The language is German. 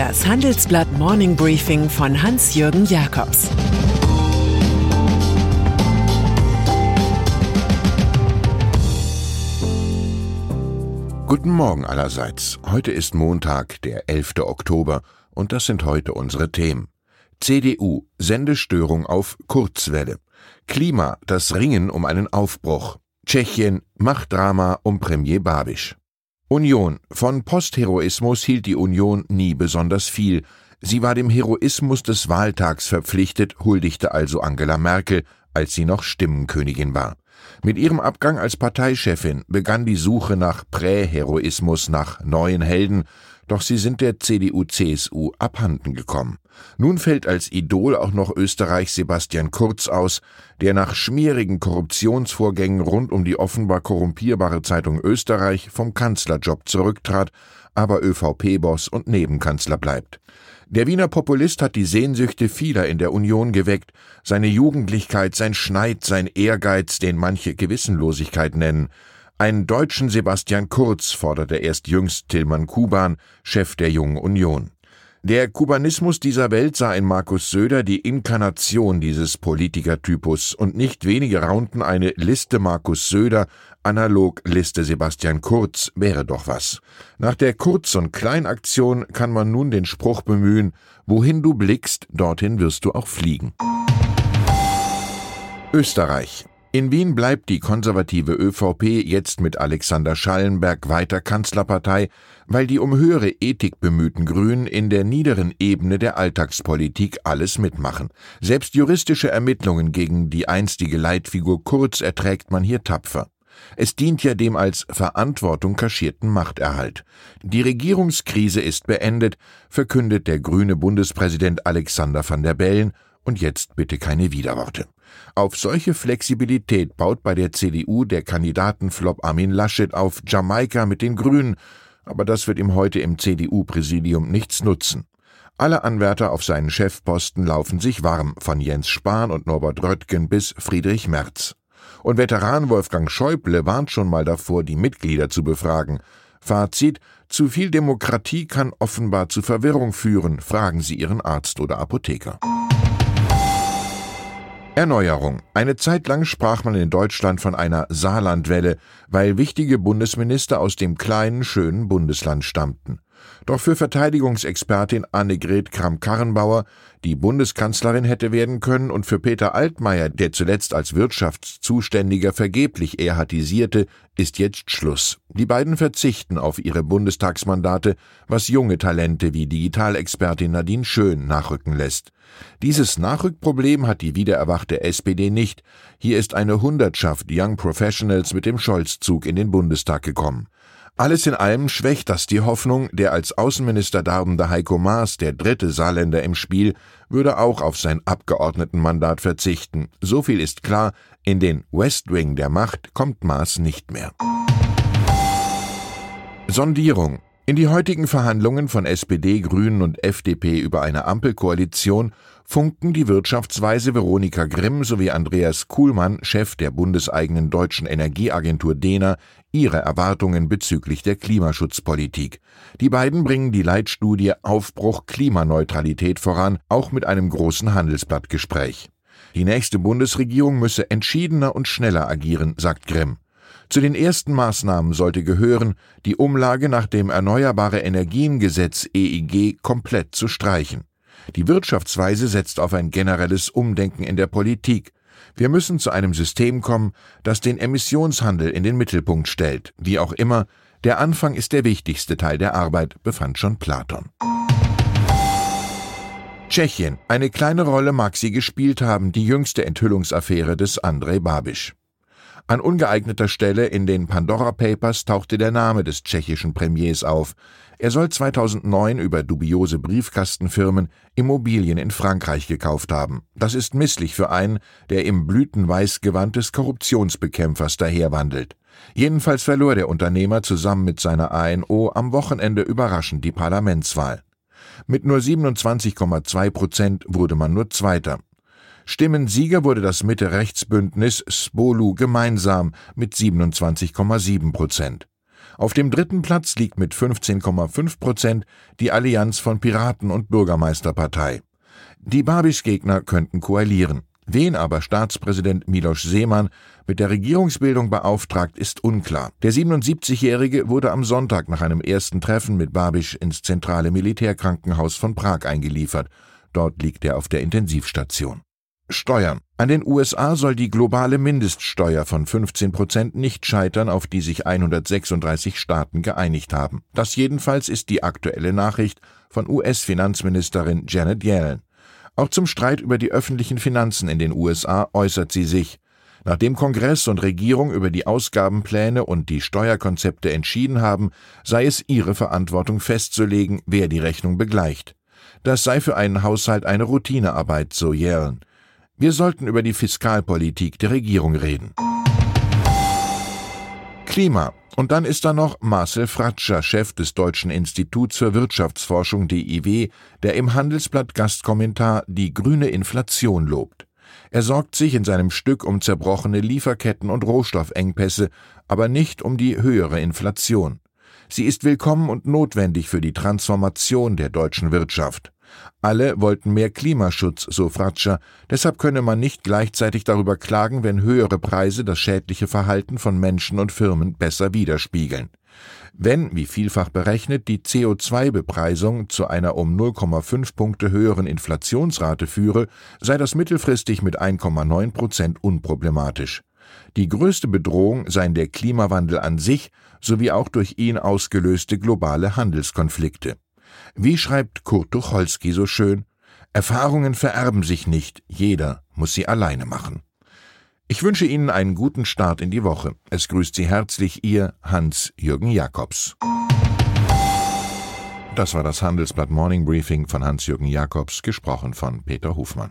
Das Handelsblatt Morning Briefing von Hans-Jürgen Jakobs Guten Morgen allerseits. Heute ist Montag, der 11. Oktober, und das sind heute unsere Themen. CDU, Sendestörung auf Kurzwelle. Klima, das Ringen um einen Aufbruch. Tschechien, Machtdrama um Premier Babisch. Union. Von Postheroismus hielt die Union nie besonders viel. Sie war dem Heroismus des Wahltags verpflichtet, huldigte also Angela Merkel, als sie noch Stimmenkönigin war. Mit ihrem Abgang als Parteichefin begann die Suche nach Präheroismus, nach neuen Helden, doch sie sind der CDU-CSU abhanden gekommen. Nun fällt als Idol auch noch Österreichs Sebastian Kurz aus, der nach schmierigen Korruptionsvorgängen rund um die offenbar korrumpierbare Zeitung Österreich vom Kanzlerjob zurücktrat, aber ÖVP-Boss und Nebenkanzler bleibt. Der Wiener Populist hat die Sehnsüchte vieler in der Union geweckt, seine Jugendlichkeit, sein Schneid, sein Ehrgeiz, den manche Gewissenlosigkeit nennen. Einen deutschen Sebastian Kurz forderte erst jüngst Tillmann Kuban, Chef der Jungen Union. Der Kubanismus dieser Welt sah in Markus Söder die Inkarnation dieses Politikertypus und nicht wenige raunten eine Liste Markus Söder, analog Liste Sebastian Kurz, wäre doch was. Nach der Kurz- und Kleinaktion kann man nun den Spruch bemühen, wohin du blickst, dorthin wirst du auch fliegen. Österreich. In Wien bleibt die konservative ÖVP jetzt mit Alexander Schallenberg weiter Kanzlerpartei, weil die um höhere Ethik bemühten Grünen in der niederen Ebene der Alltagspolitik alles mitmachen. Selbst juristische Ermittlungen gegen die einstige Leitfigur Kurz erträgt man hier tapfer. Es dient ja dem als Verantwortung kaschierten Machterhalt. Die Regierungskrise ist beendet, verkündet der grüne Bundespräsident Alexander van der Bellen und jetzt bitte keine Widerworte. Auf solche Flexibilität baut bei der CDU der Kandidatenflop Armin Laschet auf Jamaika mit den Grünen, aber das wird ihm heute im CDU-Präsidium nichts nutzen. Alle Anwärter auf seinen Chefposten laufen sich warm, von Jens Spahn und Norbert Röttgen bis Friedrich Merz. Und Veteran Wolfgang Schäuble warnt schon mal davor, die Mitglieder zu befragen. Fazit: Zu viel Demokratie kann offenbar zu Verwirrung führen. Fragen Sie Ihren Arzt oder Apotheker. Erneuerung. Eine Zeit lang sprach man in Deutschland von einer Saarlandwelle, weil wichtige Bundesminister aus dem kleinen, schönen Bundesland stammten. Doch für Verteidigungsexpertin Annegret Kramp-Karrenbauer, die Bundeskanzlerin hätte werden können, und für Peter Altmaier, der zuletzt als Wirtschaftszuständiger vergeblich erhatisierte, ist jetzt Schluss. Die beiden verzichten auf ihre Bundestagsmandate, was junge Talente wie Digitalexpertin Nadine Schön nachrücken lässt. Dieses Nachrückproblem hat die wiedererwachte SPD nicht. Hier ist eine Hundertschaft Young Professionals mit dem Scholz-Zug in den Bundestag gekommen. Alles in allem schwächt das die Hoffnung, der als Außenminister darbende Heiko Maas, der dritte Saarländer im Spiel, würde auch auf sein Abgeordnetenmandat verzichten. So viel ist klar, in den West Wing der Macht kommt Maas nicht mehr. Sondierung in die heutigen Verhandlungen von SPD, Grünen und FDP über eine Ampelkoalition funken die Wirtschaftsweise Veronika Grimm sowie Andreas Kuhlmann, Chef der bundeseigenen deutschen Energieagentur DENA, ihre Erwartungen bezüglich der Klimaschutzpolitik. Die beiden bringen die Leitstudie Aufbruch Klimaneutralität voran, auch mit einem großen Handelsblattgespräch. Die nächste Bundesregierung müsse entschiedener und schneller agieren, sagt Grimm. Zu den ersten Maßnahmen sollte gehören, die Umlage nach dem Erneuerbare Energiengesetz EEG komplett zu streichen. Die Wirtschaftsweise setzt auf ein generelles Umdenken in der Politik. Wir müssen zu einem System kommen, das den Emissionshandel in den Mittelpunkt stellt. Wie auch immer, der Anfang ist der wichtigste Teil der Arbeit, befand schon Platon. Tschechien. Eine kleine Rolle mag sie gespielt haben, die jüngste Enthüllungsaffäre des Andrej Babiš. An ungeeigneter Stelle in den Pandora Papers tauchte der Name des tschechischen Premiers auf. Er soll 2009 über dubiose Briefkastenfirmen Immobilien in Frankreich gekauft haben. Das ist misslich für einen, der im Blütenweißgewand des Korruptionsbekämpfers daherwandelt. Jedenfalls verlor der Unternehmer zusammen mit seiner ANO am Wochenende überraschend die Parlamentswahl. Mit nur 27,2 Prozent wurde man nur Zweiter. Stimmensieger wurde das Mitte-Rechts-Bündnis Spolu gemeinsam mit 27,7 Prozent. Auf dem dritten Platz liegt mit 15,5 Prozent die Allianz von Piraten und Bürgermeisterpartei. Die Babisch-Gegner könnten koalieren. Wen aber Staatspräsident Miloš Seemann mit der Regierungsbildung beauftragt, ist unklar. Der 77-Jährige wurde am Sonntag nach einem ersten Treffen mit Babiš ins zentrale Militärkrankenhaus von Prag eingeliefert. Dort liegt er auf der Intensivstation. Steuern. An den USA soll die globale Mindeststeuer von 15 Prozent nicht scheitern, auf die sich 136 Staaten geeinigt haben. Das jedenfalls ist die aktuelle Nachricht von US-Finanzministerin Janet Yellen. Auch zum Streit über die öffentlichen Finanzen in den USA äußert sie sich. Nachdem Kongress und Regierung über die Ausgabenpläne und die Steuerkonzepte entschieden haben, sei es ihre Verantwortung festzulegen, wer die Rechnung begleicht. Das sei für einen Haushalt eine Routinearbeit, so Yellen. Wir sollten über die Fiskalpolitik der Regierung reden. Klima. Und dann ist da noch Marcel Fratscher, Chef des Deutschen Instituts für Wirtschaftsforschung DIW, der im Handelsblatt Gastkommentar die grüne Inflation lobt. Er sorgt sich in seinem Stück um zerbrochene Lieferketten und Rohstoffengpässe, aber nicht um die höhere Inflation. Sie ist willkommen und notwendig für die Transformation der deutschen Wirtschaft. Alle wollten mehr Klimaschutz, so Fratscher, deshalb könne man nicht gleichzeitig darüber klagen, wenn höhere Preise das schädliche Verhalten von Menschen und Firmen besser widerspiegeln. Wenn, wie vielfach berechnet, die CO2-Bepreisung zu einer um 0,5 Punkte höheren Inflationsrate führe, sei das mittelfristig mit 1,9 Prozent unproblematisch. Die größte Bedrohung seien der Klimawandel an sich sowie auch durch ihn ausgelöste globale Handelskonflikte. Wie schreibt Kurt Tucholsky so schön, Erfahrungen vererben sich nicht, jeder muss sie alleine machen. Ich wünsche Ihnen einen guten Start in die Woche. Es grüßt Sie herzlich Ihr Hans-Jürgen Jakobs. Das war das Handelsblatt Morning Briefing von Hans-Jürgen Jakobs, gesprochen von Peter Hofmann.